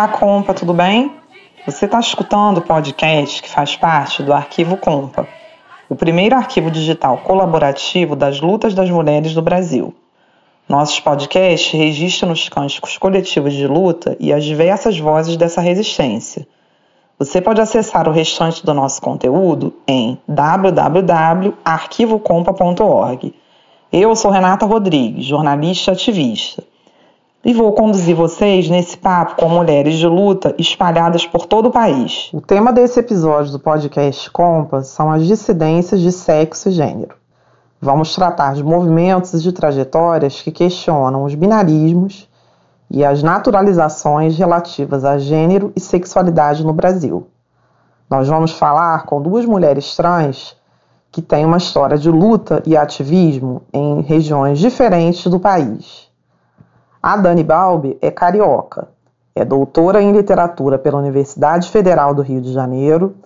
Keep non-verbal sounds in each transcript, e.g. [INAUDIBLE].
Olá, compa, tudo bem? Você está escutando o podcast que faz parte do Arquivo Compa, o primeiro arquivo digital colaborativo das lutas das mulheres do Brasil. Nossos podcasts registram os cânticos coletivos de luta e as diversas vozes dessa resistência. Você pode acessar o restante do nosso conteúdo em www.arquivocompa.org. Eu sou Renata Rodrigues, jornalista ativista e vou conduzir vocês nesse papo com mulheres de luta espalhadas por todo o país. O tema desse episódio do podcast Compass são as dissidências de sexo e gênero. Vamos tratar de movimentos e de trajetórias que questionam os binarismos e as naturalizações relativas a gênero e sexualidade no Brasil. Nós vamos falar com duas mulheres trans que têm uma história de luta e ativismo em regiões diferentes do país. A Dani Balbi é carioca, é doutora em literatura pela Universidade Federal do Rio de Janeiro,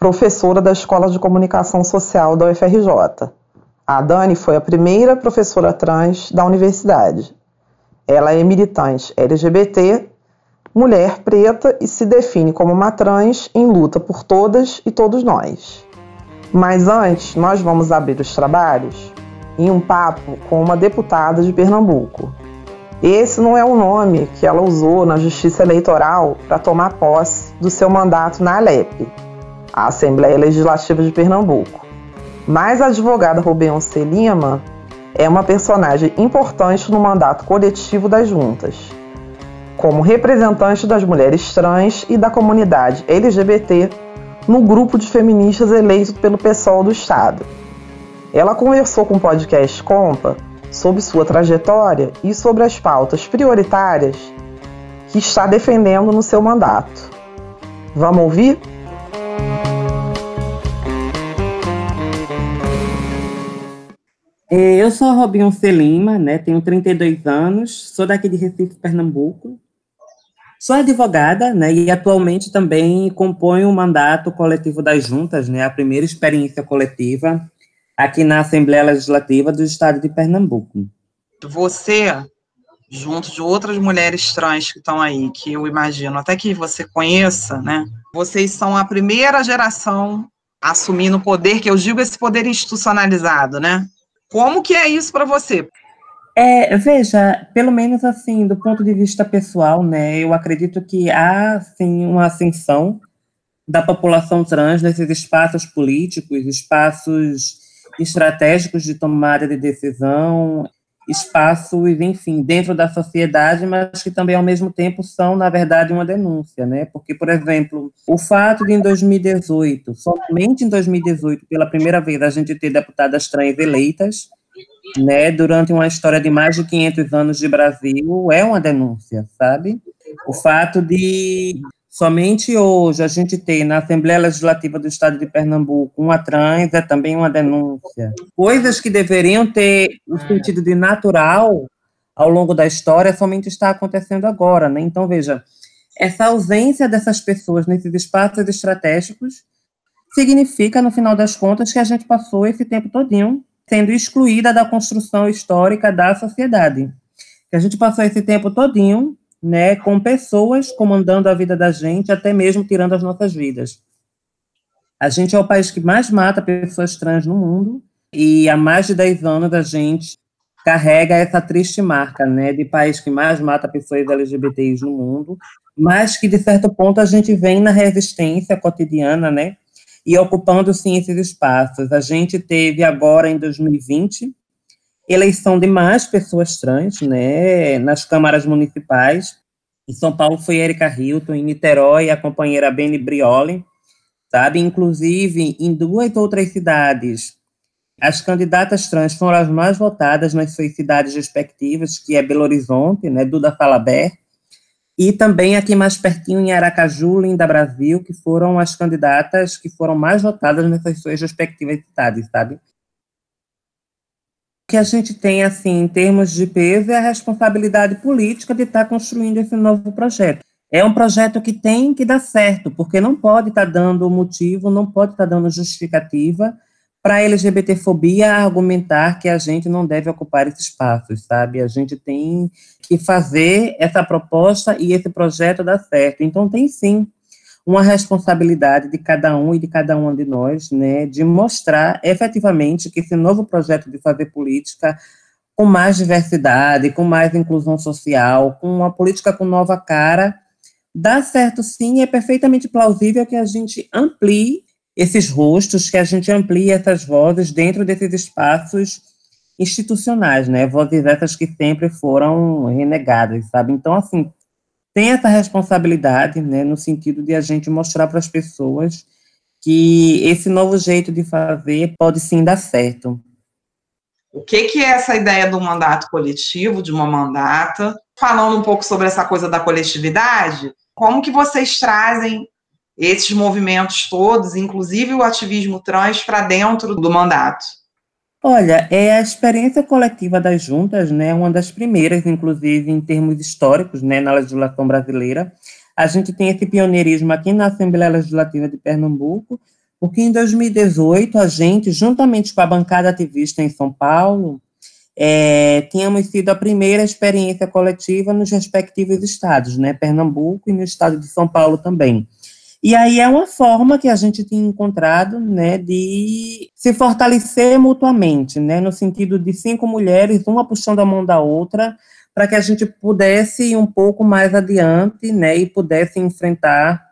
professora da Escola de Comunicação Social da UFRJ. A Dani foi a primeira professora trans da universidade. Ela é militante LGBT, mulher preta e se define como uma trans em luta por todas e todos nós. Mas antes, nós vamos abrir os trabalhos em um papo com uma deputada de Pernambuco, esse não é o nome que ela usou na Justiça Eleitoral para tomar posse do seu mandato na Alep, a Assembleia Legislativa de Pernambuco. Mas a advogada Rubeonce Lima é uma personagem importante no mandato coletivo das juntas, como representante das mulheres trans e da comunidade LGBT no grupo de feministas eleito pelo PSOL do Estado. Ela conversou com o podcast Compa sobre sua trajetória e sobre as pautas prioritárias que está defendendo no seu mandato. Vamos ouvir? É, eu sou a Robinho Celima, né, tenho 32 anos, sou daqui de Recife, Pernambuco. Sou advogada, né, e atualmente também componho o mandato coletivo das juntas, né, a primeira experiência coletiva aqui na Assembleia Legislativa do Estado de Pernambuco. Você, junto de outras mulheres trans que estão aí, que eu imagino até que você conheça, né? Vocês são a primeira geração assumindo o poder, que eu digo esse poder institucionalizado, né? Como que é isso para você? É, veja, pelo menos assim, do ponto de vista pessoal, né, eu acredito que há, sim, uma ascensão da população trans nesses espaços políticos, espaços estratégicos de tomada de decisão, espaços, enfim, dentro da sociedade, mas que também, ao mesmo tempo, são, na verdade, uma denúncia, né? Porque, por exemplo, o fato de, em 2018, somente em 2018, pela primeira vez, a gente ter deputadas trans eleitas, né, durante uma história de mais de 500 anos de Brasil, é uma denúncia, sabe? O fato de Somente hoje a gente tem na Assembleia Legislativa do Estado de Pernambuco uma trans, é também uma denúncia. Coisas que deveriam ter o sentido de natural ao longo da história somente está acontecendo agora, né? Então, veja, essa ausência dessas pessoas nesses espaços estratégicos significa, no final das contas, que a gente passou esse tempo todinho sendo excluída da construção histórica da sociedade. Que a gente passou esse tempo todinho né, com pessoas comandando a vida da gente, até mesmo tirando as nossas vidas. A gente é o país que mais mata pessoas trans no mundo, e há mais de 10 anos a gente carrega essa triste marca, né, de país que mais mata pessoas LGBTs no mundo, mas que, de certo ponto, a gente vem na resistência cotidiana, né, e ocupando, sim, esses espaços. A gente teve agora, em 2020, eleição de mais pessoas trans, né, nas câmaras municipais. Em São Paulo foi Erika Hilton, em Niterói a companheira Beni Brioli, sabe? Inclusive, em duas outras cidades, as candidatas trans foram as mais votadas nas suas cidades respectivas, que é Belo Horizonte, né, Duda Falaber, e também aqui mais pertinho em Aracaju, Linda Brasil, que foram as candidatas que foram mais votadas nessas suas respectivas cidades, sabe? Que a gente tem, assim, em termos de peso, é a responsabilidade política de estar tá construindo esse novo projeto. É um projeto que tem que dar certo, porque não pode estar tá dando motivo, não pode estar tá dando justificativa para a LGBTfobia argumentar que a gente não deve ocupar esses espaços, sabe? A gente tem que fazer essa proposta e esse projeto dar certo. Então, tem sim uma responsabilidade de cada um e de cada uma de nós, né, de mostrar efetivamente que esse novo projeto de fazer política com mais diversidade, com mais inclusão social, com uma política com nova cara, dá certo sim, é perfeitamente plausível que a gente amplie esses rostos, que a gente amplie essas vozes dentro desses espaços institucionais, né, vozes essas que sempre foram renegadas, sabe? Então, assim, tem essa responsabilidade, né, no sentido de a gente mostrar para as pessoas que esse novo jeito de fazer pode sim dar certo. O que, que é essa ideia do mandato coletivo, de uma mandata? Falando um pouco sobre essa coisa da coletividade, como que vocês trazem esses movimentos todos, inclusive o ativismo trans, para dentro do mandato? Olha, é a experiência coletiva das juntas, né, uma das primeiras, inclusive, em termos históricos, né, na legislação brasileira. A gente tem esse pioneirismo aqui na Assembleia Legislativa de Pernambuco, porque em 2018 a gente, juntamente com a bancada ativista em São Paulo, é, tínhamos sido a primeira experiência coletiva nos respectivos estados, né, Pernambuco e no estado de São Paulo também. E aí é uma forma que a gente tem encontrado, né, de se fortalecer mutuamente, né, no sentido de cinco mulheres, uma puxando a mão da outra, para que a gente pudesse ir um pouco mais adiante, né, e pudesse enfrentar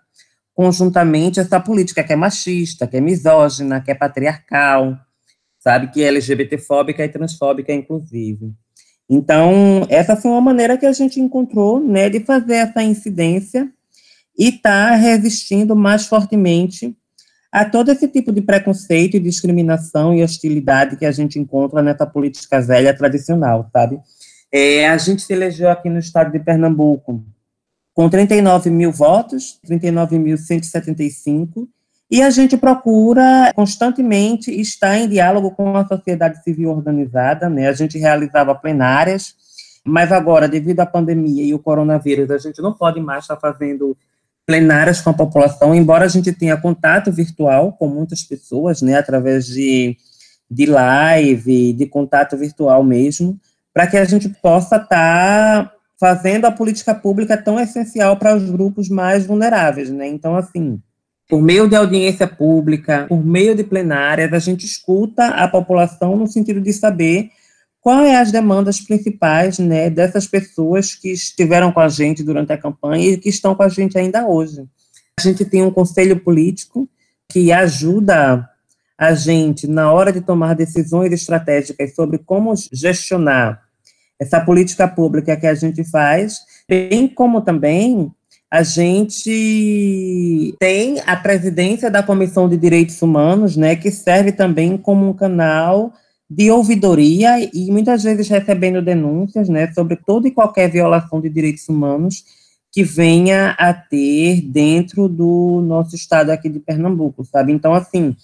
conjuntamente essa política que é machista, que é misógina, que é patriarcal, sabe, que é LGBTfóbica e transfóbica, inclusive. Então, essa foi uma maneira que a gente encontrou, né, de fazer essa incidência e está resistindo mais fortemente a todo esse tipo de preconceito, discriminação e hostilidade que a gente encontra nessa política velha tradicional, sabe? É, a gente se elegeu aqui no estado de Pernambuco com 39 mil votos, 39.175, e a gente procura constantemente estar em diálogo com a sociedade civil organizada, né? A gente realizava plenárias, mas agora, devido à pandemia e o coronavírus, a gente não pode mais estar fazendo plenárias com a população, embora a gente tenha contato virtual com muitas pessoas, né, através de, de live, de contato virtual mesmo, para que a gente possa estar tá fazendo a política pública tão essencial para os grupos mais vulneráveis, né? Então, assim, por meio de audiência pública, por meio de plenárias, a gente escuta a população no sentido de saber quais é as demandas principais né, dessas pessoas que estiveram com a gente durante a campanha e que estão com a gente ainda hoje. A gente tem um conselho político que ajuda a gente na hora de tomar decisões estratégicas sobre como gestionar essa política pública que a gente faz, bem como também a gente tem a presidência da Comissão de Direitos Humanos, né, que serve também como um canal de ouvidoria e muitas vezes recebendo denúncias né, sobre toda e qualquer violação de direitos humanos que venha a ter dentro do nosso estado aqui de Pernambuco, sabe? Então, assim,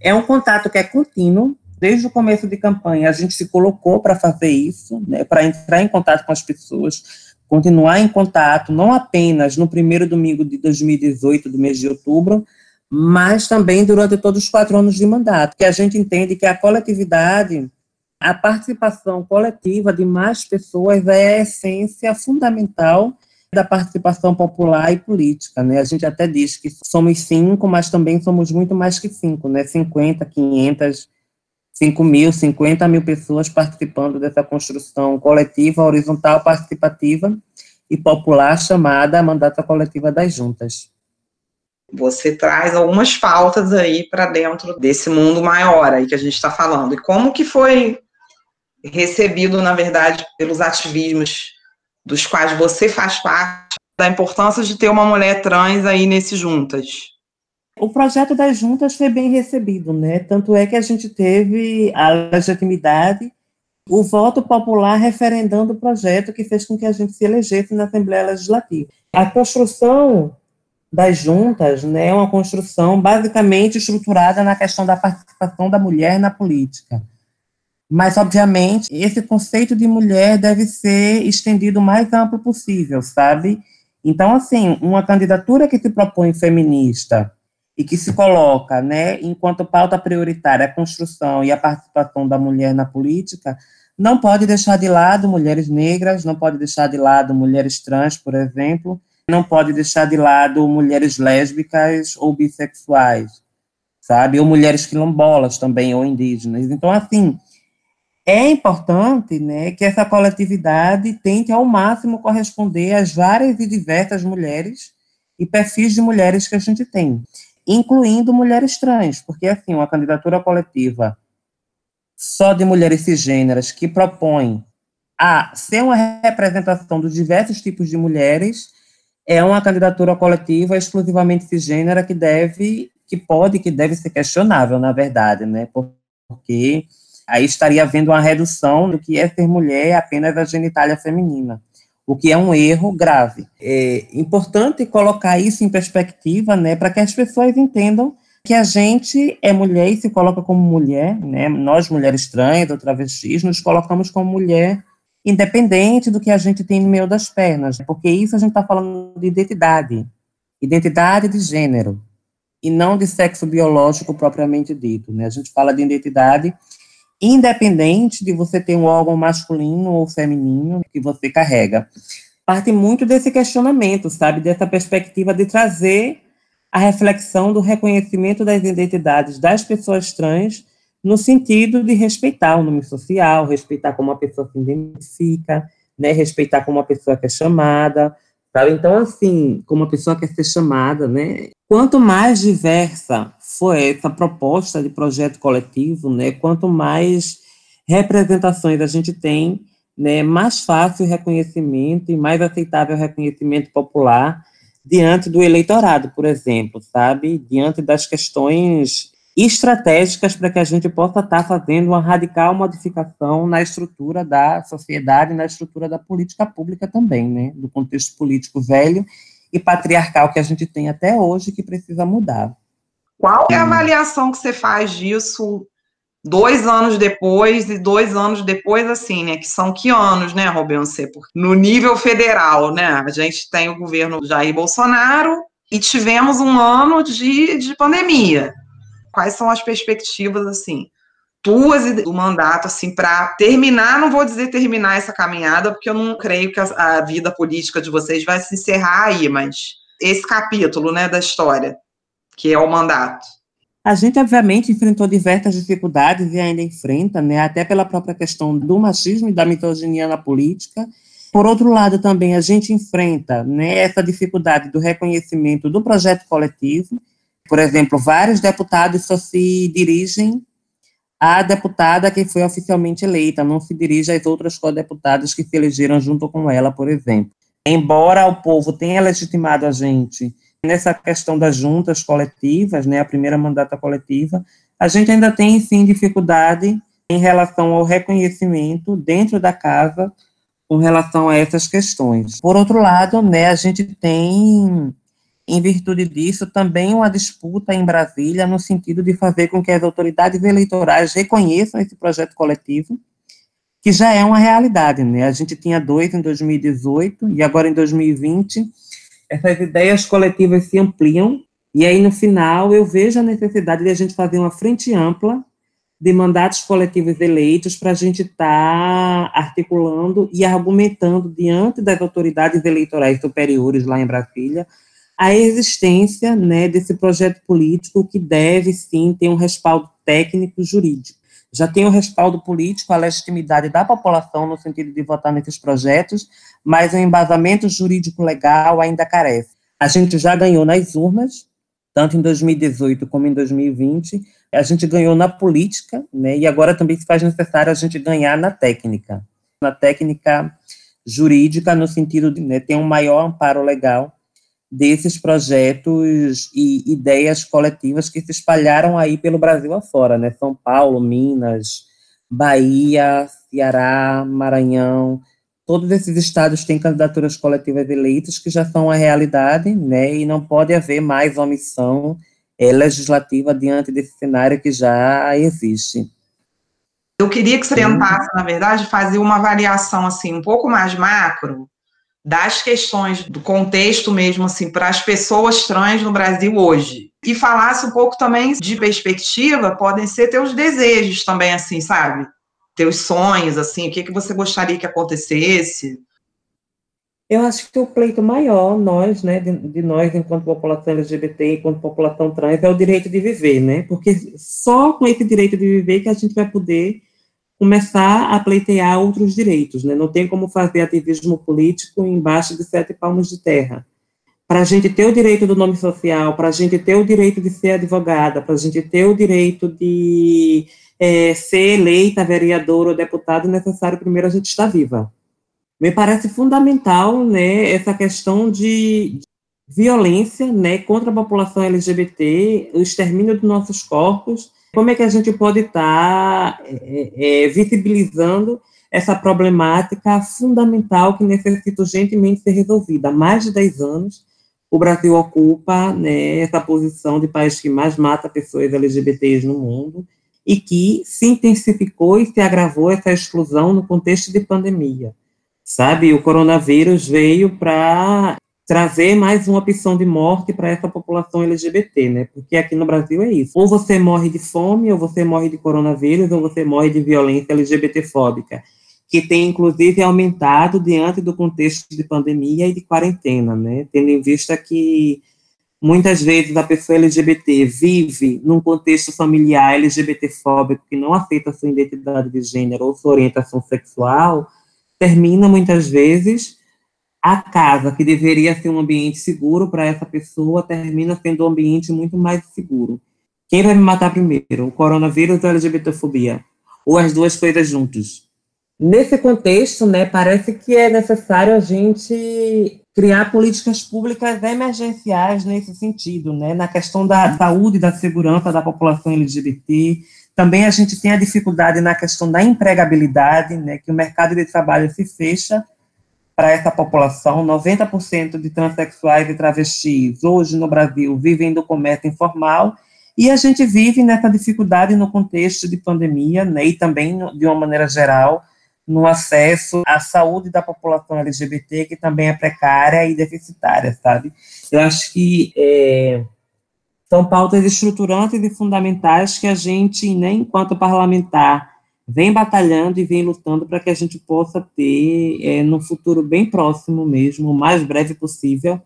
é um contato que é contínuo, desde o começo de campanha a gente se colocou para fazer isso, né, para entrar em contato com as pessoas, continuar em contato, não apenas no primeiro domingo de 2018, do mês de outubro, mas também durante todos os quatro anos de mandato, que a gente entende que a coletividade, a participação coletiva de mais pessoas é a essência fundamental da participação popular e política, né? A gente até diz que somos cinco, mas também somos muito mais que cinco, né? 50, 500, 5 mil, 50 mil pessoas participando dessa construção coletiva, horizontal, participativa e popular chamada Mandata Coletiva das Juntas. Você traz algumas pautas aí para dentro desse mundo maior aí que a gente está falando. E como que foi recebido, na verdade, pelos ativismos dos quais você faz parte, da importância de ter uma mulher trans aí nesse Juntas? O projeto das juntas foi bem recebido, né? Tanto é que a gente teve a legitimidade, o voto popular referendando o projeto que fez com que a gente se elegesse na Assembleia Legislativa. A construção das juntas né, é uma construção basicamente estruturada na questão da participação da mulher na política. Mas, obviamente, esse conceito de mulher deve ser estendido o mais amplo possível, sabe? Então, assim, uma candidatura que se propõe feminista e que se coloca, né, enquanto pauta prioritária a construção e a participação da mulher na política, não pode deixar de lado mulheres negras, não pode deixar de lado mulheres trans, por exemplo, não pode deixar de lado mulheres lésbicas ou bissexuais, sabe? Ou mulheres quilombolas também, ou indígenas. Então, assim, é importante né, que essa coletividade tente ao máximo corresponder às várias e diversas mulheres e perfis de mulheres que a gente tem incluindo mulheres trans, porque, assim, uma candidatura coletiva só de mulheres cisgêneras que propõe a ser uma representação dos diversos tipos de mulheres é uma candidatura coletiva exclusivamente cisgênera que deve, que pode, que deve ser questionável, na verdade, né, porque aí estaria havendo uma redução do que é ser mulher apenas a genitália feminina o que é um erro grave. É importante colocar isso em perspectiva, né, para que as pessoas entendam que a gente é mulher e se coloca como mulher, né, nós mulheres trans ou travestis nos colocamos como mulher independente do que a gente tem no meio das pernas, porque isso a gente está falando de identidade, identidade de gênero, e não de sexo biológico propriamente dito, né, a gente fala de identidade independente de você ter um órgão masculino ou feminino que você carrega. Parte muito desse questionamento, sabe, dessa perspectiva de trazer a reflexão do reconhecimento das identidades das pessoas trans no sentido de respeitar o nome social, respeitar como a pessoa se identifica, né, respeitar como a pessoa quer chamada, sabe? Então, assim, como a pessoa quer ser chamada, né, Quanto mais diversa for essa proposta de projeto coletivo, né, quanto mais representações a gente tem, né, mais fácil o reconhecimento e mais aceitável o reconhecimento popular diante do eleitorado, por exemplo, sabe? Diante das questões estratégicas para que a gente possa estar fazendo uma radical modificação na estrutura da sociedade, na estrutura da política pública também, né? Do contexto político velho e patriarcal que a gente tem até hoje que precisa mudar. Qual é a avaliação que você faz disso dois anos depois e dois anos depois, assim, né? Que são que anos, né, Robense? Porque no nível federal, né? A gente tem o governo Jair Bolsonaro e tivemos um ano de, de pandemia. Quais são as perspectivas, assim? tuas do mandato, assim, para terminar, não vou dizer terminar essa caminhada, porque eu não creio que a, a, vida política de vocês vai se encerrar aí, mas esse capítulo, né, da história, que é o mandato. A gente, obviamente, enfrentou diversas dificuldades e ainda enfrenta, né, até pela própria questão do machismo e da misoginia na política. Por outro lado, também a gente enfrenta né, essa dificuldade do reconhecimento do projeto coletivo. Por exemplo, vários deputados só se dirigem a deputada que foi oficialmente eleita não se dirige às outras co-deputadas que se elegeram junto com ela, por exemplo. Embora o povo tenha legitimado a gente nessa questão das juntas coletivas, né, a primeira mandata coletiva, a gente ainda tem, sim, dificuldade em relação ao reconhecimento dentro da casa com relação a essas questões. Por outro lado, né, a gente tem em virtude disso, também uma disputa em Brasília, no sentido de fazer com que as autoridades eleitorais reconheçam esse projeto coletivo, que já é uma realidade, né? A gente tinha dois em 2018 e agora em 2020, essas ideias coletivas se ampliam, e aí no final eu vejo a necessidade de a gente fazer uma frente ampla de mandatos coletivos eleitos para a gente estar tá articulando e argumentando diante das autoridades eleitorais superiores lá em Brasília a existência né, desse projeto político que deve, sim, ter um respaldo técnico jurídico. Já tem o respaldo político, a legitimidade da população no sentido de votar nesses projetos, mas o embasamento jurídico legal ainda carece. A gente já ganhou nas urnas, tanto em 2018 como em 2020, a gente ganhou na política, né, e agora também se faz necessário a gente ganhar na técnica, na técnica jurídica, no sentido de né, ter um maior amparo legal desses projetos e ideias coletivas que se espalharam aí pelo Brasil afora, né? São Paulo, Minas, Bahia, Ceará, Maranhão, todos esses estados têm candidaturas coletivas eleitas que já são a realidade, né? E não pode haver mais omissão é, legislativa diante desse cenário que já existe. Eu queria que você tentasse, na verdade, fazer uma avaliação assim um pouco mais macro das questões do contexto mesmo, assim, para as pessoas trans no Brasil hoje. E falasse um pouco também de perspectiva, podem ser teus desejos também, assim, sabe? Teus sonhos, assim, o que, que você gostaria que acontecesse? Eu acho que o pleito maior, nós, né, de, de, nós, enquanto população LGBT, enquanto população trans, é o direito de viver, né? Porque só com esse direito de viver que a gente vai poder começar a pleitear outros direitos, né? Não tem como fazer ativismo político embaixo de sete palmos de terra. Para a gente ter o direito do nome social, para a gente ter o direito de ser advogada, para a gente ter o direito de é, ser eleita vereador ou deputado, é necessário primeiro a gente estar viva. Me parece fundamental, né, essa questão de violência, né, contra a população LGBT, o extermínio dos nossos corpos, como é que a gente pode estar tá, é, é, visibilizando essa problemática fundamental que necessita urgentemente ser resolvida? Há mais de 10 anos, o Brasil ocupa né, essa posição de país que mais mata pessoas LGBTs no mundo e que se intensificou e se agravou essa exclusão no contexto de pandemia. Sabe, o coronavírus veio para trazer mais uma opção de morte para essa população LGBT, né? Porque aqui no Brasil é isso. Ou você morre de fome, ou você morre de coronavírus, ou você morre de violência LGBTfóbica, que tem inclusive aumentado diante do contexto de pandemia e de quarentena, né? Tendo em vista que muitas vezes a pessoa LGBT vive num contexto familiar LGBTfóbico que não aceita sua identidade de gênero ou sua orientação sexual, termina muitas vezes a casa, que deveria ser um ambiente seguro para essa pessoa, termina sendo um ambiente muito mais seguro. Quem vai me matar primeiro, o coronavírus ou a LGBTfobia? Ou as duas coisas juntos? Nesse contexto, né, parece que é necessário a gente criar políticas públicas emergenciais nesse sentido, né, na questão da saúde e da segurança da população LGBT. Também a gente tem a dificuldade na questão da empregabilidade, né, que o mercado de trabalho se fecha para essa população. 90% de transexuais e travestis hoje no Brasil vivem do comércio informal e a gente vive nessa dificuldade no contexto de pandemia, né, e também de uma maneira geral no acesso à saúde da população LGBT, que também é precária e deficitária, sabe? Eu acho que é, são pautas estruturantes e fundamentais que a gente, né, enquanto parlamentar, vem batalhando e vem lutando para que a gente possa ter, é, no futuro bem próximo mesmo, o mais breve possível,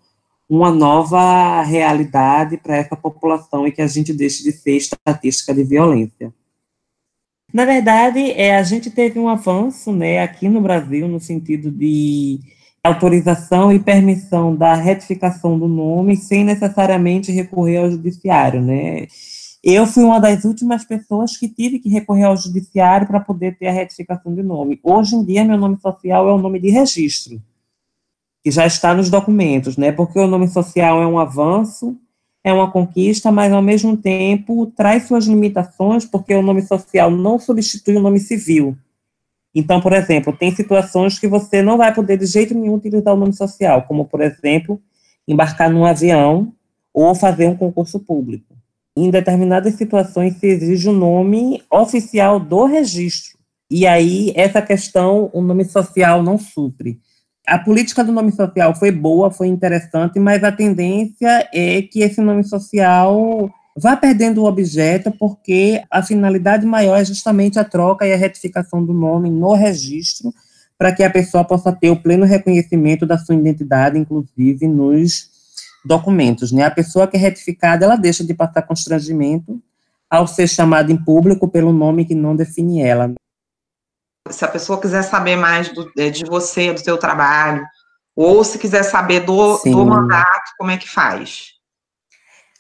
uma nova realidade para essa população e que a gente deixe de ser estatística de violência. Na verdade, é, a gente teve um avanço né, aqui no Brasil, no sentido de autorização e permissão da retificação do nome sem necessariamente recorrer ao judiciário, né? Eu fui uma das últimas pessoas que tive que recorrer ao judiciário para poder ter a retificação de nome. Hoje em dia, meu nome social é o nome de registro, que já está nos documentos, né? Porque o nome social é um avanço, é uma conquista, mas ao mesmo tempo traz suas limitações, porque o nome social não substitui o nome civil. Então, por exemplo, tem situações que você não vai poder de jeito nenhum utilizar o nome social, como, por exemplo, embarcar num avião ou fazer um concurso público em determinadas situações se exige o nome oficial do registro. E aí, essa questão, o nome social não supre. A política do nome social foi boa, foi interessante, mas a tendência é que esse nome social vá perdendo o objeto, porque a finalidade maior é justamente a troca e a retificação do nome no registro, para que a pessoa possa ter o pleno reconhecimento da sua identidade, inclusive nos documentos, né? A pessoa que é retificada, ela deixa de passar constrangimento ao ser chamada em público pelo nome que não define ela. Se a pessoa quiser saber mais do, eh, de você, do seu trabalho, ou se quiser saber do, do mandato, como é que faz?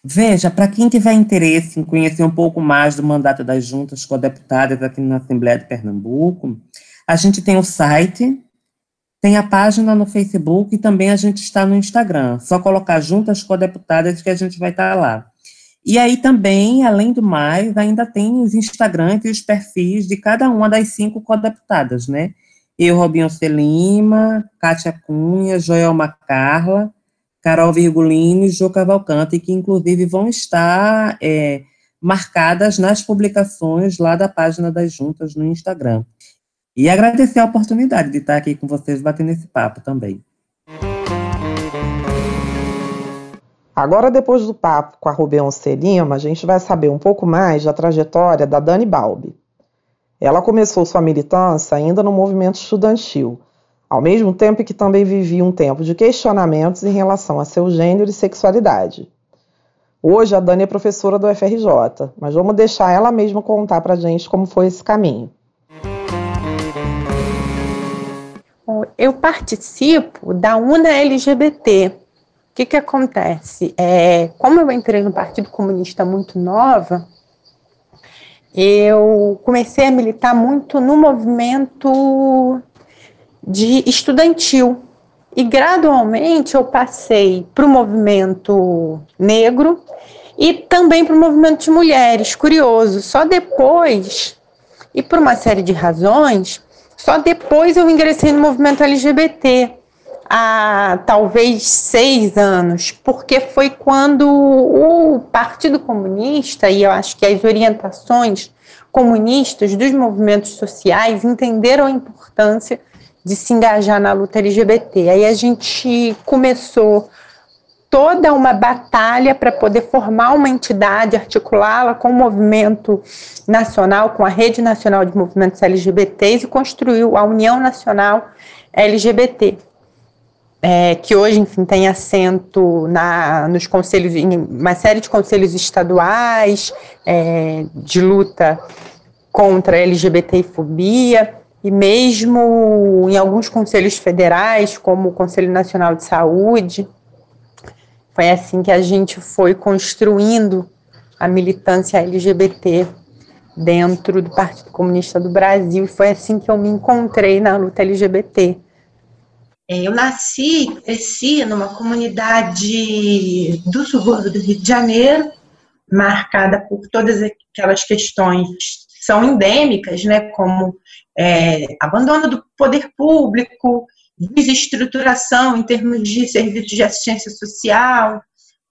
Veja, para quem tiver interesse em conhecer um pouco mais do mandato das juntas com deputadas aqui na Assembleia de Pernambuco, a gente tem o site tem a página no Facebook e também a gente está no Instagram. Só colocar juntas com deputadas que a gente vai estar lá. E aí também, além do mais, ainda tem os Instagrams e os perfis de cada uma das cinco co-deputadas, né? Eu, Robinho Celima, Kátia Cunha, Joelma Carla, Carol Virgulini e Jô Cavalcante, que inclusive vão estar é, marcadas nas publicações lá da página das juntas no Instagram. E agradecer a oportunidade de estar aqui com vocês batendo esse papo também. Agora, depois do papo com a Rubeonce Lima, a gente vai saber um pouco mais da trajetória da Dani Balbi. Ela começou sua militância ainda no movimento estudantil, ao mesmo tempo que também vivia um tempo de questionamentos em relação a seu gênero e sexualidade. Hoje, a Dani é professora do FRJ, mas vamos deixar ela mesma contar para gente como foi esse caminho. Eu participo da UNA LGBT, o que, que acontece? É, como eu entrei no Partido Comunista muito nova, eu comecei a militar muito no movimento de estudantil. E gradualmente eu passei para o movimento negro e também para o movimento de mulheres. Curioso, só depois, e por uma série de razões, só depois eu ingressei no movimento LGBT há talvez seis anos, porque foi quando o Partido Comunista, e eu acho que as orientações comunistas dos movimentos sociais entenderam a importância de se engajar na luta LGBT. Aí a gente começou toda uma batalha para poder formar uma entidade, articulá-la com o movimento nacional, com a Rede Nacional de Movimentos LGBTs e construiu a União Nacional LGBT é, que hoje, enfim, tem assento na, nos conselhos, em uma série de conselhos estaduais é, de luta contra a LGBTfobia e mesmo em alguns conselhos federais, como o Conselho Nacional de Saúde. Foi assim que a gente foi construindo a militância LGBT dentro do Partido Comunista do Brasil. E foi assim que eu me encontrei na luta LGBT é, eu nasci, cresci numa comunidade do subúrbio do Rio de Janeiro, marcada por todas aquelas questões que são endêmicas, né, como é, abandono do poder público, desestruturação em termos de serviços de assistência social,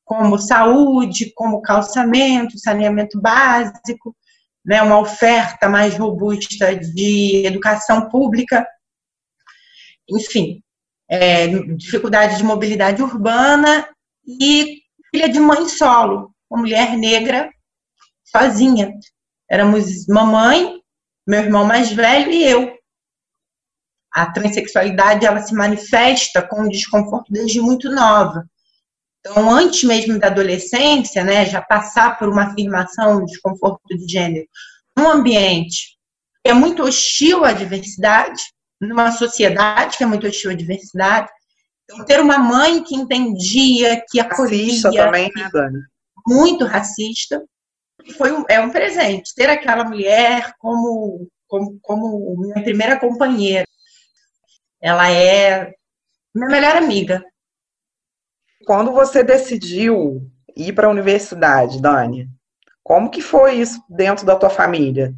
como saúde, como calçamento, saneamento básico, né, uma oferta mais robusta de educação pública, enfim, é, dificuldade de mobilidade urbana e filha de mãe solo, uma mulher negra sozinha. Éramos mamãe, meu irmão mais velho e eu. A transexualidade ela se manifesta com desconforto desde muito nova. Então, antes mesmo da adolescência, né, já passar por uma afirmação de desconforto de gênero, num ambiente que é muito hostil à diversidade, numa sociedade que é muito hostil à diversidade. Então, ter uma mãe que entendia, que acolhia. Racista também, né, Dani? Muito racista. Foi um, é um presente. Ter aquela mulher como, como, como minha primeira companheira. Ela é minha melhor amiga. Quando você decidiu ir para a universidade, Dani, como que foi isso dentro da tua família?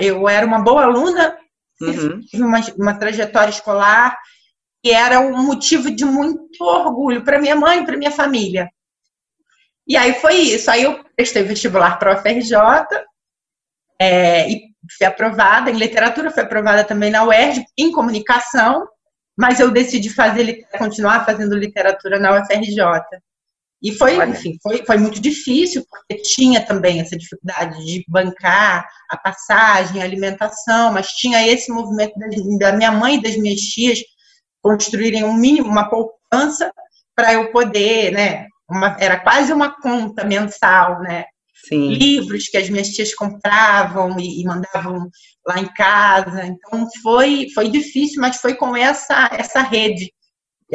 Eu era uma boa aluna, Uhum. Tive uma, uma trajetória escolar que era um motivo de muito orgulho para minha mãe e para minha família. E aí foi isso. Aí eu prestei vestibular para o UFRJ é, e fui aprovada em literatura, fui aprovada também na UERJ em comunicação, mas eu decidi fazer continuar fazendo literatura na UFRJ. E foi, Olha. enfim, foi, foi muito difícil, porque tinha também essa dificuldade de bancar a passagem, a alimentação, mas tinha esse movimento da minha mãe e das minhas tias construírem um mínimo, uma poupança para eu poder, né? Uma, era quase uma conta mensal, né? Sim. Livros que as minhas tias compravam e, e mandavam lá em casa. Então foi, foi difícil, mas foi com essa, essa rede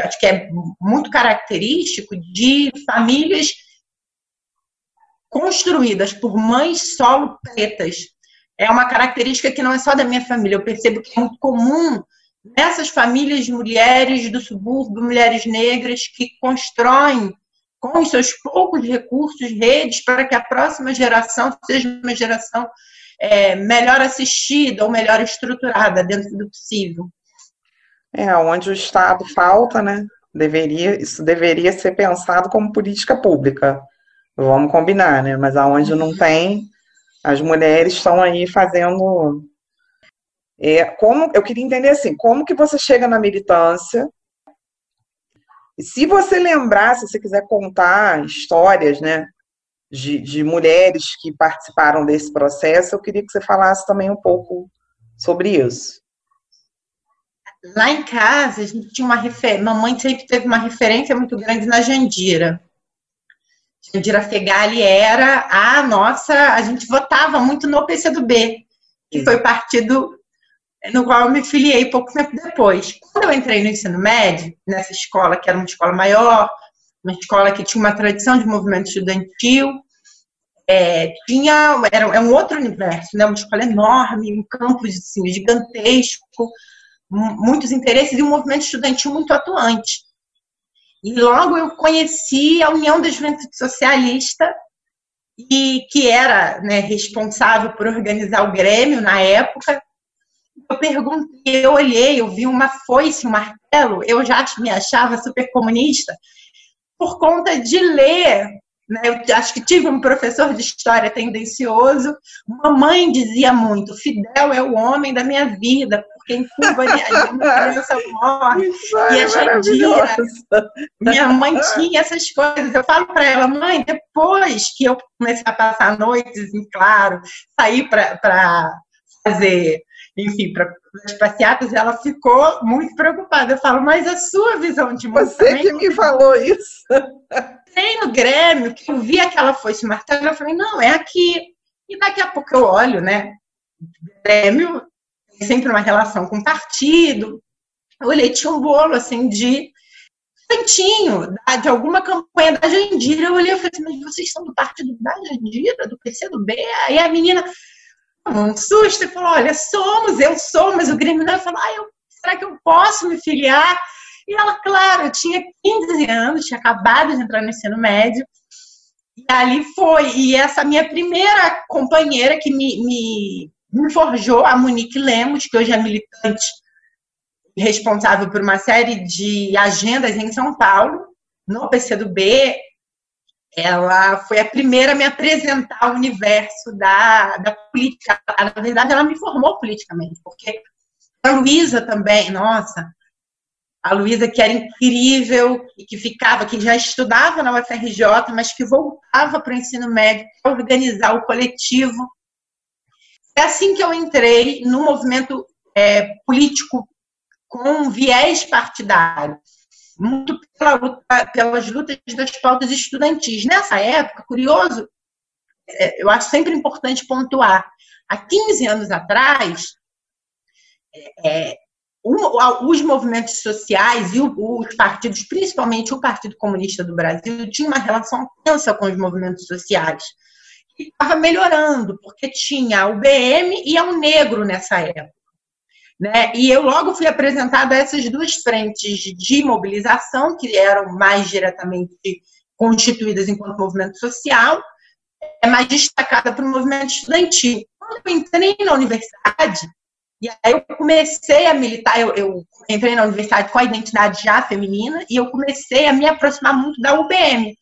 acho que é muito característico de famílias construídas por mães solo pretas. É uma característica que não é só da minha família, eu percebo que é muito comum nessas famílias de mulheres do subúrbio, mulheres negras que constroem com os seus poucos recursos redes para que a próxima geração seja uma geração é, melhor assistida ou melhor estruturada dentro do possível. É, onde o Estado falta, né? Deveria, isso deveria ser pensado como política pública. Vamos combinar, né? Mas aonde não tem, as mulheres estão aí fazendo. É, como eu queria entender assim, como que você chega na militância Se você lembrar, se você quiser contar histórias, né, de, de mulheres que participaram desse processo, eu queria que você falasse também um pouco sobre isso. Lá em casa, a gente tinha uma referência, mamãe sempre teve uma referência muito grande na Jandira. Jandira Fegali era a nossa, a gente votava muito no PCdoB, que foi o partido no qual eu me filiei pouco tempo depois. Quando eu entrei no ensino médio, nessa escola, que era uma escola maior, uma escola que tinha uma tradição de movimento estudantil, é, tinha, era, é um outro universo, né? uma escola enorme, um campus assim, gigantesco, muitos interesses e um movimento estudantil muito atuante. E logo eu conheci a União da Juventude Socialista, e que era né, responsável por organizar o Grêmio na época. Eu perguntei, eu olhei, eu vi uma foice, um martelo, eu já me achava super comunista por conta de ler né? Eu acho que tive um professor de história tendencioso. Mamãe dizia muito: Fidel é o homem da minha vida, porque em Cuba uma criança morre. E a Jandira, minha mãe tinha essas coisas. Eu falo para ela, mãe, depois que eu comecei a passar noites em claro, sair para fazer enfim, para as passeatas, ela ficou muito preocupada. Eu falo, mas a sua visão de mundo. Você também... que me falou isso. Tem no Grêmio, que eu vi aquela foice martelo, eu falei, não, é aqui. E daqui a pouco eu olho, né? Grêmio tem sempre uma relação com o partido. Eu olhei, tinha um bolo assim de cantinho de alguma campanha da Jandira. Eu olhei e falei assim, mas vocês são do partido da Jandira, do PC do B? Aí a menina, um susto e falou: Olha, somos, eu sou, mas o Grêmio não. falou: ah, eu, será que eu posso me filiar? E ela, claro, tinha 15 anos, tinha acabado de entrar no ensino médio. E ali foi. E essa minha primeira companheira que me, me, me forjou, a Monique Lemos, que hoje é militante responsável por uma série de agendas em São Paulo, no PCdoB, ela foi a primeira a me apresentar ao universo da, da política. Na verdade, ela me formou politicamente, porque a Luísa também, nossa, a Luísa que era incrível, que ficava, que já estudava na UFRJ, mas que voltava para o ensino médio para organizar o coletivo. É assim que eu entrei no movimento é, político com viés partidário muito pela luta, pelas lutas das pautas estudantis. Nessa época, curioso, é, eu acho sempre importante pontuar, há 15 anos atrás, é, os movimentos sociais e os partidos, principalmente o Partido Comunista do Brasil, tinham uma relação tensa com os movimentos sociais. E estava melhorando, porque tinha o BM e o negro nessa época. Né? E eu logo fui apresentada a essas duas frentes de mobilização, que eram mais diretamente constituídas enquanto movimento social, é mais destacada para o movimento estudantil. Quando eu entrei na universidade, e aí eu comecei a militar, eu, eu, entrei na universidade com a identidade já feminina, e eu comecei a me aproximar muito da UBM.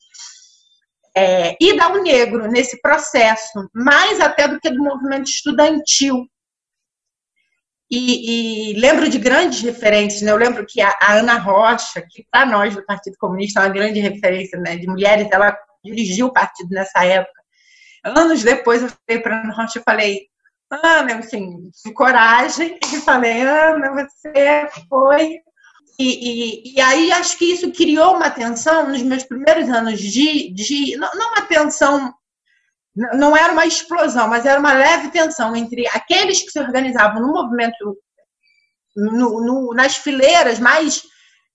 É, e da Unegro nesse processo, mais até do que do movimento estudantil, e, e, lembro de grandes referências, né? Eu lembro que a, a Ana Rocha, que para nós do Partido Comunista é uma grande referência né, de mulheres, ela dirigiu o partido nessa época. Anos depois eu falei para Ana Rocha e falei, Ana, assim, de coragem, [LAUGHS] e falei, Ana, você foi. E, e, e, aí acho que isso criou uma tensão nos meus primeiros anos de, de não, não uma tensão não era uma explosão, mas era uma leve tensão entre aqueles que se organizavam no movimento, no, no, nas fileiras mais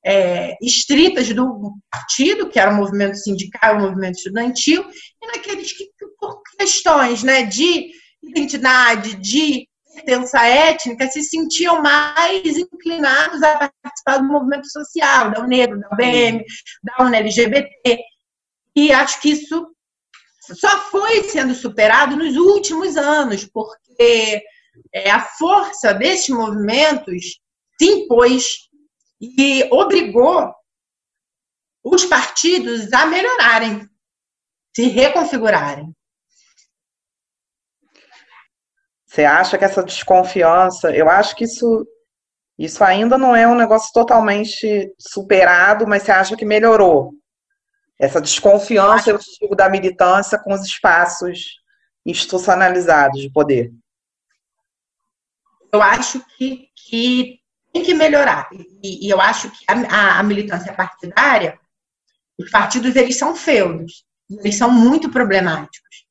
é, estritas do partido, que era o movimento sindical, o movimento estudantil, e naqueles que, por questões né, de identidade, de pertença étnica, se sentiam mais inclinados a participar do movimento social, da UNEGRO, da UBM, da UNLGBT. E acho que isso só foi sendo superado nos últimos anos, porque é, a força desses movimentos se impôs e obrigou os partidos a melhorarem, se reconfigurarem. Você acha que essa desconfiança, eu acho que isso Isso ainda não é um negócio totalmente superado, mas você acha que melhorou? Essa desconfiança, eu digo, da militância com os espaços institucionalizados de poder. Eu acho que, que tem que melhorar. E, e eu acho que a, a, militância partidária, os partidos, eles são feudos. Eles são muito problemáticos.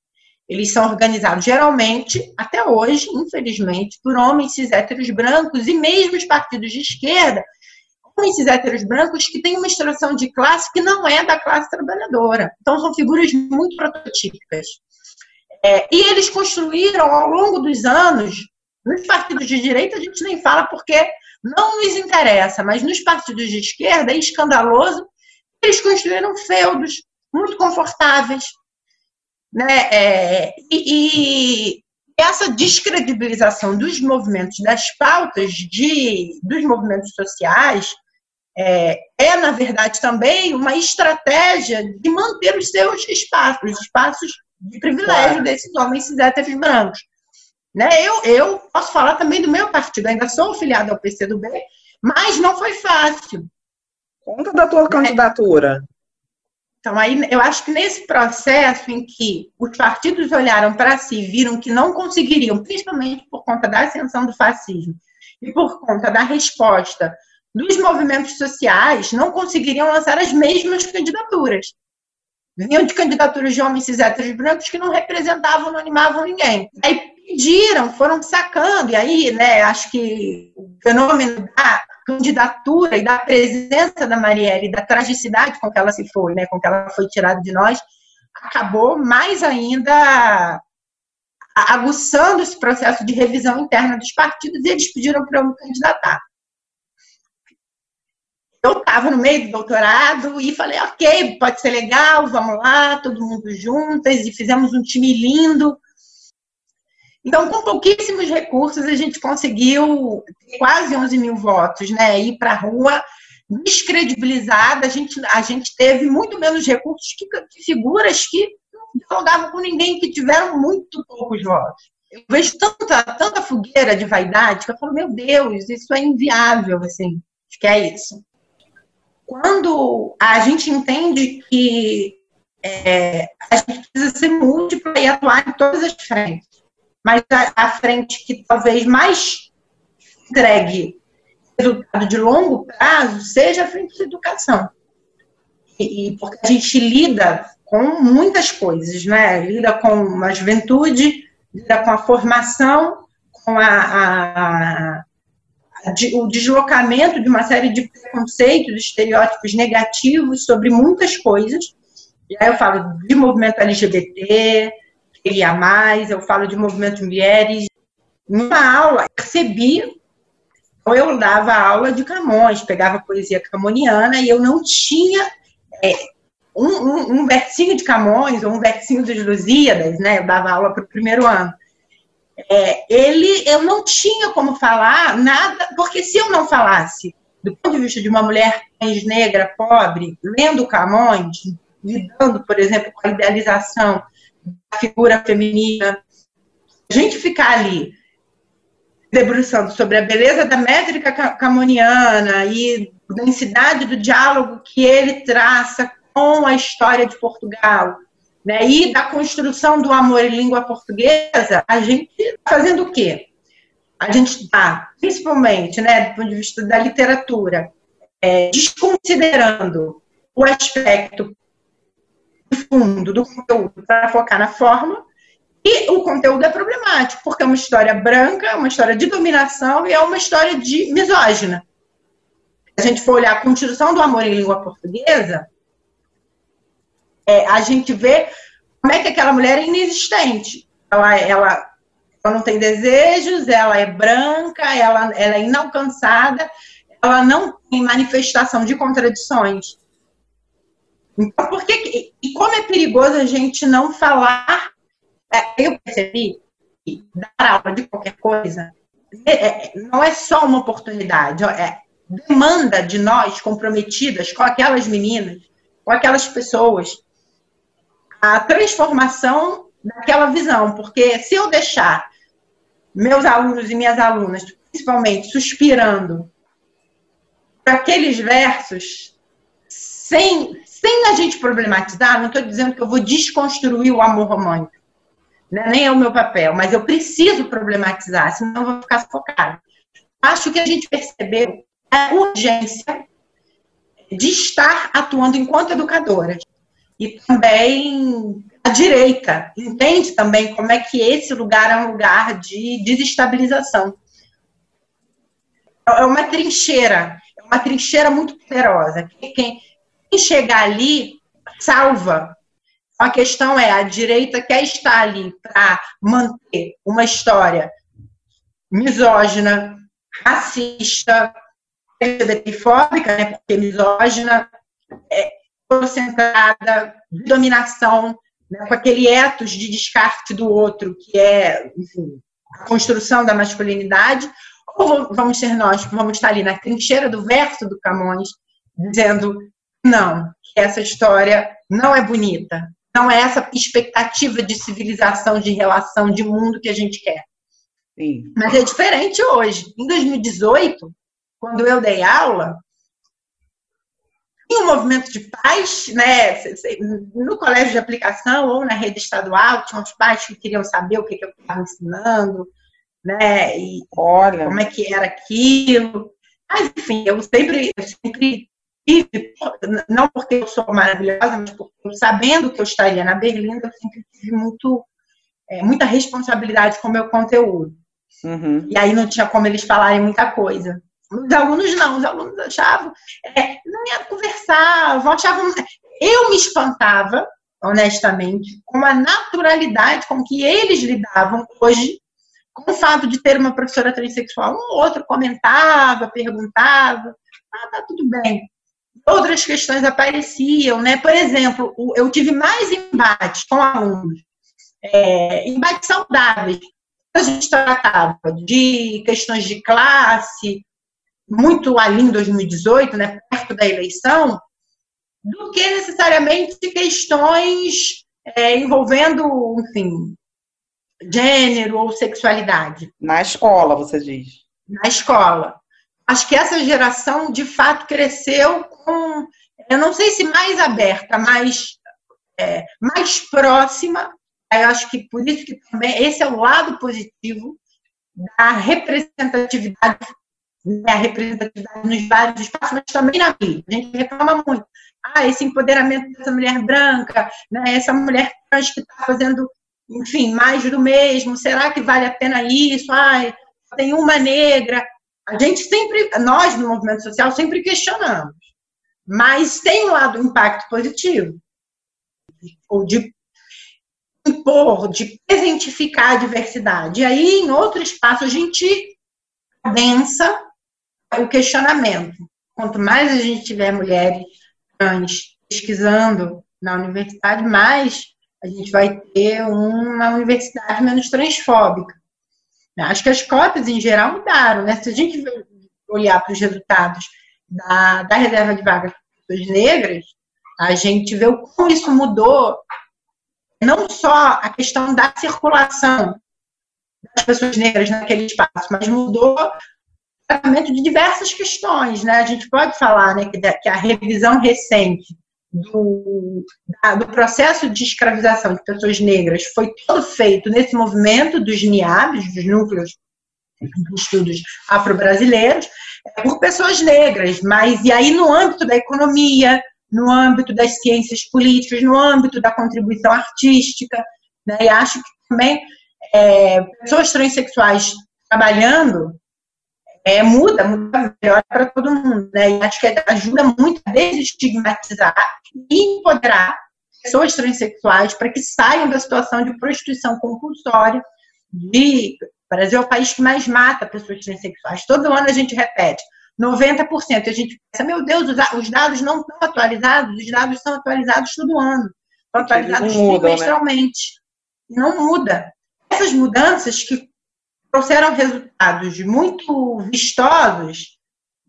Eles são organizados, geralmente, até hoje, infelizmente, por homens cis héteros brancos e mesmo os partidos de esquerda, cis héteros brancos que têm uma extração de classe que não é da classe trabalhadora. Então, são figuras muito prototípicas. É, e eles construíram, ao longo dos anos, nos partidos de direita a gente nem fala porque não nos interessa, mas nos partidos de esquerda é escandaloso. Eles construíram feudos muito confortáveis. Né? É, e, e, essa descredibilização dos movimentos, das pautas de, dos movimentos sociais, é, é, na verdade, também uma estratégia de manter os seus espaços, os espaços de privilégio claro. desses homens cis héteros brancos. Né? Eu, eu posso falar também do meu partido, ainda sou filiada ao PCdoB, mas não foi fácil. Conta da tua né? candidatura. Então, aí eu acho que nesse processo em que os partidos olharam para si, viram que não conseguiriam, principalmente por conta da ascensão do fascismo e por conta da resposta dos movimentos sociais, não conseguiriam lançar as mesmas candidaturas. Vinham de candidaturas de homens cis héteros brancos que não representavam, não animavam ninguém. Aí pediram, foram sacando, e aí, né, acho que o fenômeno da candidatura e da presença da Marielle, da tragicidade com que ela se foi, né, com que ela foi tirada de nós, acabou mais ainda aguçando esse processo de revisão interna dos partidos e eles pediram para eu me candidatar. Eu estava no meio do doutorado e falei, ok, pode ser legal, vamos lá, todo mundo juntas, e fizemos um time lindo, então, com pouquíssimos recursos, a gente conseguiu quase 11 mil votos, né? Ir para a rua descredibilizada, a gente, a gente teve muito menos recursos que, que figuras que não dialogavam com ninguém, que tiveram muito poucos votos. Eu vejo tanta, tanta fogueira de vaidade que eu falo, meu Deus, isso é inviável, assim. Acho que é isso. Quando a gente entende que é, a gente precisa ser múltiplo e atuar em todas as frentes mas a, a frente que talvez mais entregue resultado de longo prazo seja a frente de educação. E, e, porque a gente lida com muitas coisas, né? Lida com a juventude, lida com a formação, com a, a o deslocamento de uma série de preconceitos, estereótipos negativos sobre muitas coisas. E aí eu falo de movimento LGBT, queria mais, eu falo de movimento mulheres. Numa aula, percebi, eu dava aula de Camões, pegava poesia camoniana e eu não tinha é, um, um, um, versinho de Camões ou um versinho dos Lusíadas, né? Eu dava aula para o primeiro ano. É, ele, eu não tinha como falar nada, porque se eu não falasse do ponto de vista de uma mulher negra, pobre, lendo Camões, lidando, por exemplo, com a idealização da figura feminina. A gente ficar ali debruçando sobre a beleza da métrica camoniana e densidade do diálogo que ele traça com a história de Portugal, né, e da construção do amor em língua portuguesa, a gente está fazendo o quê? A gente está, principalmente, né, do ponto de vista da literatura, é, desconsiderando o aspecto fundo do conteúdo para focar na forma. E o conteúdo é problemático, porque é uma história branca, é uma história de dominação e é uma história de misógina. Se a gente for olhar a construção do amor em língua portuguesa, é, a gente vê como é que aquela mulher é inexistente. Ela, ela, ela não tem desejos, ela é branca, ela, ela é inalcançada, ela não tem manifestação de contradições. Então, por que, e como é perigoso a gente não falar? É, eu percebi que dar aula de qualquer coisa é, é, não é só uma oportunidade, é demanda de nós comprometidas com aquelas meninas, com aquelas pessoas, a transformação daquela visão. Porque se eu deixar meus alunos e minhas alunas, principalmente, suspirando aqueles versos, sem, sem a gente problematizar, não estou dizendo que eu vou desconstruir o amor romântico, né? nem é o meu papel, mas eu preciso problematizar, senão eu vou ficar focada. Acho que a gente percebeu a urgência de estar atuando enquanto educadora. E também a direita entende também como é que esse lugar é um lugar de desestabilização. É uma trincheira, é uma trincheira muito poderosa. Quem, quem chegar ali salva. A questão é, a direita quer estar ali para manter uma história misógina, racista, LGBTfóbica, né, porque misógina, é, concentrada, de dominação, né, com aquele ethos de descarte do outro, que é, enfim, a construção da masculinidade, ou vamos ser nós que vamos estar ali na trincheira do verso do Camões, dizendo, não, que essa história não é bonita, não é essa expectativa de civilização, de relação, de mundo que a gente quer. Sim. Mas é diferente hoje. Em 2018, quando eu dei aula, um movimento de pais, né, no colégio de aplicação ou na rede estadual, tinha uns pais que queriam saber o que, que eu estava ensinando, né, e Olha. como é que era aquilo. Mas, enfim, eu sempre, eu sempre tive, não porque eu sou maravilhosa, mas porque sabendo que eu estaria na Berlinda, eu sempre tive muito, é, muita responsabilidade com o meu conteúdo. Uhum. E aí não tinha como eles falarem muita coisa. Os alunos não, os alunos achavam, é, não ia conversar, achavam. Eu me espantava, honestamente, com a naturalidade com que eles lidavam hoje com o fato de ter uma professora transexual. Um outro comentava, perguntava, ah, tá tudo bem. Outras questões apareciam, né? Por exemplo, eu tive mais embates com alunos, é, embates saudáveis. A gente tratava de questões de classe, muito ali em 2018, né, perto da eleição, do que necessariamente questões é, envolvendo, enfim, gênero ou sexualidade. Na escola, você diz. Na escola. Acho que essa geração, de fato, cresceu com, eu não sei se mais aberta, mas é, mais próxima. Eu acho que por isso que também esse é o lado positivo da representatividade né, a representatividade nos vários espaços, mas também na mídia. A gente reclama muito. Ah, esse empoderamento dessa mulher branca, né, essa mulher trans que está fazendo, enfim, mais do mesmo, será que vale a pena isso? Ai, tem uma negra. A gente sempre, nós no movimento social, sempre questionamos. Mas tem um lado, um impacto positivo. Ou de impor, de presentificar a diversidade. E aí, em outro espaço, a gente densa o questionamento. Quanto mais a gente tiver mulheres trans pesquisando na universidade, mais a gente vai ter uma universidade menos transfóbica. Acho que as cotas, em geral, mudaram. Né? Se a gente olhar para os resultados da, da reserva de vagas para pessoas negras, a gente vê o como isso mudou, não só a questão da circulação das pessoas negras naquele espaço, mas mudou tratamento de diversas questões, né? A gente pode falar, né, que a revisão recente do, do processo de escravização de pessoas negras foi todo feito nesse movimento dos NIABs, dos núcleos de estudos afro-brasileiros, é, por pessoas negras, mas e aí no âmbito da economia, no âmbito das ciências políticas, no âmbito da contribuição artística, né? E acho que também é, pessoas transexuais trabalhando é, muda, muda melhor para todo mundo, né? E acho que ajuda muito a desestigmatizar e empoderar pessoas transexuais para que saiam da situação de prostituição compulsória. De, o Brasil é o país que mais mata pessoas transexuais. Todo ano a gente repete. 90%. A gente pensa, meu Deus, os dados não estão atualizados, os dados são atualizados todo ano. São atualizados né? trimestralmente. Né? Não muda. Essas mudanças que trouxeram resultados muito vistosos,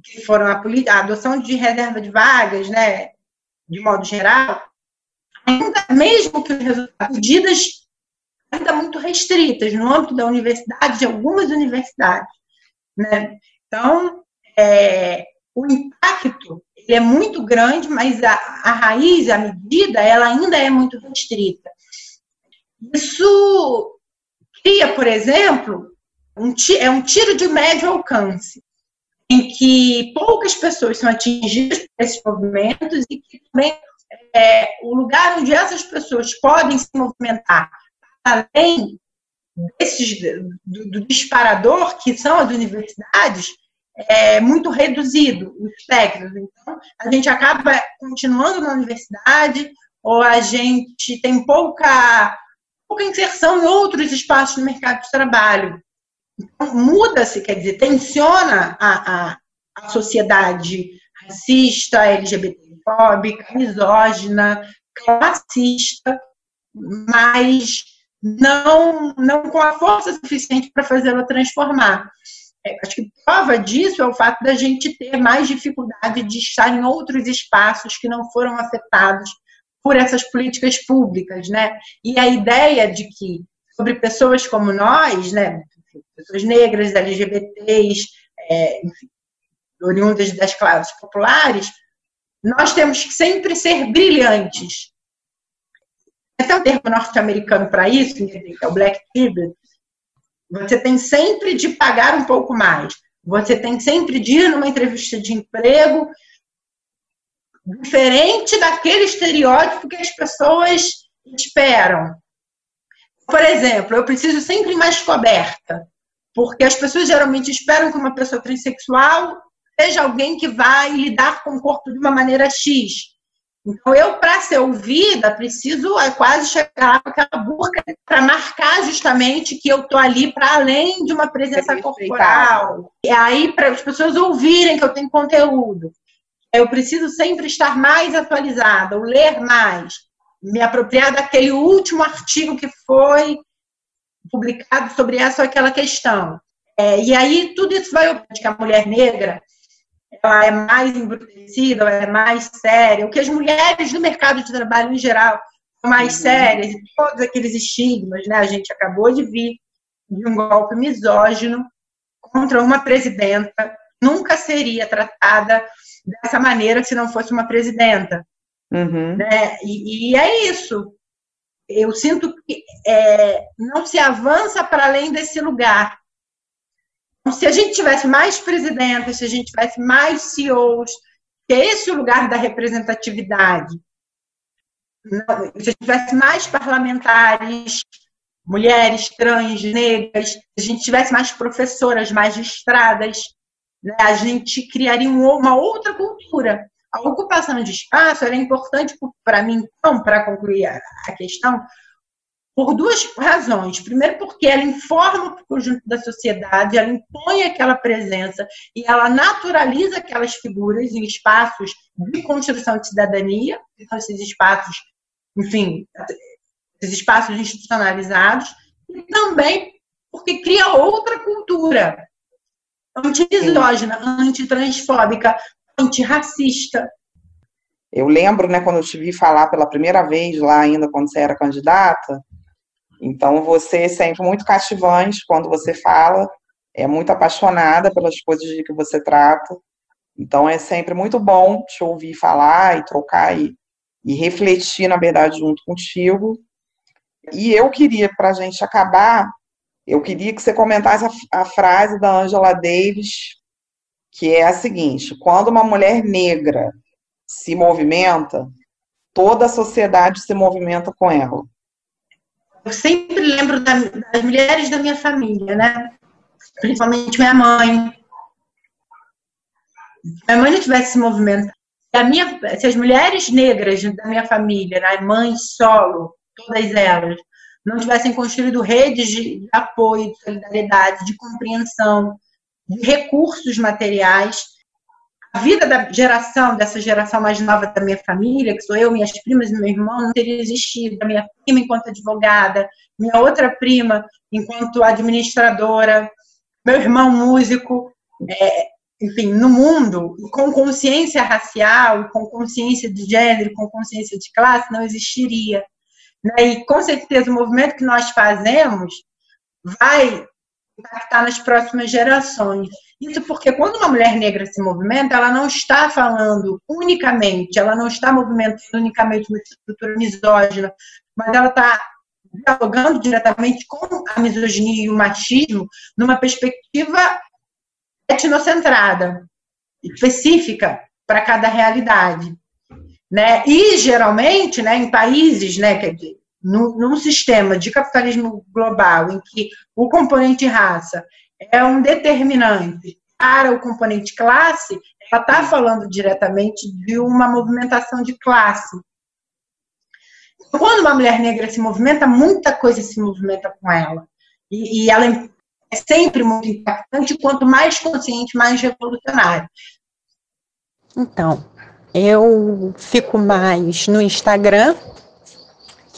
que foram a, a, adoção de reserva de vagas, né, de modo geral, ainda mesmo que os resultados, medidas ainda muito restritas no âmbito da universidade, de algumas universidades, né? Então, é, o impacto é muito grande, mas a, a raiz, a medida, ela ainda é muito restrita. Isso cria, por exemplo, um, é um tiro de médio alcance, em que poucas pessoas são atingidas por esses movimentos e que também é, o lugar onde essas pessoas podem se movimentar, além desses, do, do disparador, que são as universidades, é muito reduzido, os técnicos. Então, a gente acaba continuando na universidade ou a gente tem pouca, pouca inserção em outros espaços do mercado de trabalho. Então, muda-se, quer dizer, tensiona a, a, a sociedade racista, LGBTfóbica, misógina, classista, mas não, não com a força suficiente para fazê-la transformar. É, acho que prova disso é o fato da gente ter mais dificuldade de estar em outros espaços que não foram afetados por essas políticas públicas, né? E a ideia de que sobre pessoas como nós, né, pessoas negras, LGBTs, é, enfim, oriundas das classes populares, nós temos que sempre ser brilhantes. Esse é o termo norte-americano para isso, que é o black privilege, você tem sempre de pagar um pouco mais. Você tem sempre de ir numa entrevista de emprego diferente daquele estereótipo que as pessoas esperam. Por exemplo, eu preciso sempre mais coberta, porque as pessoas geralmente esperam que uma pessoa transexual seja alguém que vai lidar com o corpo de uma maneira X. Então, eu, para ser ouvida, preciso é, quase chegar com aquela burca para marcar justamente que eu estou ali para além de uma presença corporal. E aí, para as pessoas ouvirem que eu tenho conteúdo. Eu preciso sempre estar mais atualizada, ou ler mais, me apropriar daquele último artigo que foi publicado sobre essa ou aquela questão. É, e aí, tudo isso vai que a mulher negra ela é mais embrutecida, ela é mais séria, o que as mulheres do mercado de trabalho em geral são mais uhum. sérias, e todos aqueles estigmas, né? A gente acabou de vir de um golpe misógino contra uma presidenta, nunca seria tratada dessa maneira se não fosse uma presidenta. Uhum. Né? E, e, é isso. Eu sinto que é, não se avança para além desse lugar. Então, se a gente tivesse mais presidentes, se a gente tivesse mais CEOs, que é esse o lugar da representatividade, se a gente tivesse mais parlamentares, mulheres, trans, negras, se a gente tivesse mais professoras magistradas, né, a gente criaria uma outra cultura. A ocupação de espaço era importante para mim, então, para concluir a questão, por duas razões. Primeiro, porque ela informa o conjunto da sociedade, ela impõe aquela presença e ela naturaliza aquelas figuras em espaços de construção de cidadania, são esses espaços, enfim, esses espaços institucionalizados, e também porque cria outra cultura anti-misógina, antitransfóbica, antirracista. Eu lembro, né, quando eu te vi falar pela primeira vez lá ainda quando você era candidata, então, você é sempre muito cativante quando você fala, é muito apaixonada pelas coisas de que você trata. Então, é sempre muito bom te ouvir falar e trocar e, e refletir, na verdade, junto contigo. E eu queria, para a gente acabar, eu queria que você comentasse a, a frase da Angela Davis, que é a seguinte: quando uma mulher negra se movimenta, toda a sociedade se movimenta com ela eu sempre lembro da, das mulheres da minha família, né? Principalmente minha mãe. Se minha mãe não tivesse se, minha, se as mulheres negras da minha família, né, mães solo, todas elas, não tivessem construído redes de, de apoio, de solidariedade, de compreensão, de recursos materiais, a vida da geração, dessa geração mais nova da minha família, que sou eu, minhas primas e meu irmão, não teria existido. A minha prima enquanto advogada, minha outra prima enquanto administradora, meu irmão músico, é, enfim, no mundo, com consciência racial, com consciência de gênero, com consciência de classe, não existiria. Né? E com certeza o movimento que nós fazemos vai impactar nas próximas gerações. Isso porque quando uma mulher negra se movimenta, ela não está falando unicamente, ela não está movimentando unicamente uma estrutura misógina, mas ela está dialogando diretamente com a misoginia e o machismo numa perspectiva etnocentrada, específica para cada realidade. Né? E, geralmente, né, em países, né, quer dizer, num, sistema de capitalismo global em que o componente raça é um determinante para o componente classe, ela está falando diretamente de uma movimentação de classe. Quando uma mulher negra se movimenta, muita coisa se movimenta com ela. E, e ela é sempre muito impactante, quanto mais consciente, mais revolucionário. Então, eu fico mais no Instagram,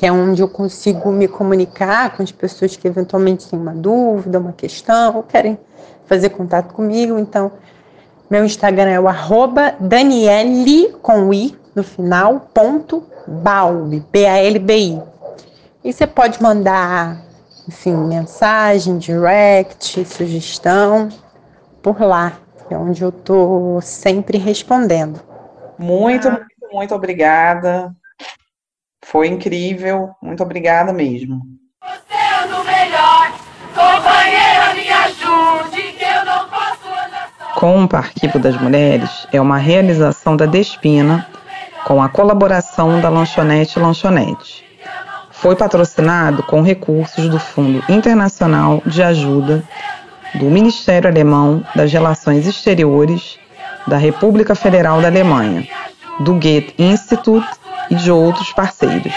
que é onde eu consigo me comunicar com as pessoas que eventualmente têm uma dúvida, uma questão, ou querem fazer contato comigo. Então, meu Instagram é o arroba Daniele, com I no final, ponto, Balbi, B-A-L-B-I. E você pode mandar, enfim, mensagem, direct, sugestão, por lá, é onde eu estou sempre respondendo. Muito, muito, muito obrigada. Foi incrível. Muito obrigada mesmo. Você é o melhor, companheira, me ajude, que eu não posso Compa Arquivo das Mulheres é uma realização da Despina com a colaboração da Lanchonete Lanchonete. Foi patrocinado com recursos do Fundo Internacional de Ajuda do Ministério Alemão das Relações Exteriores da República Federal da Alemanha, do Goethe Institut e de outros parceiros.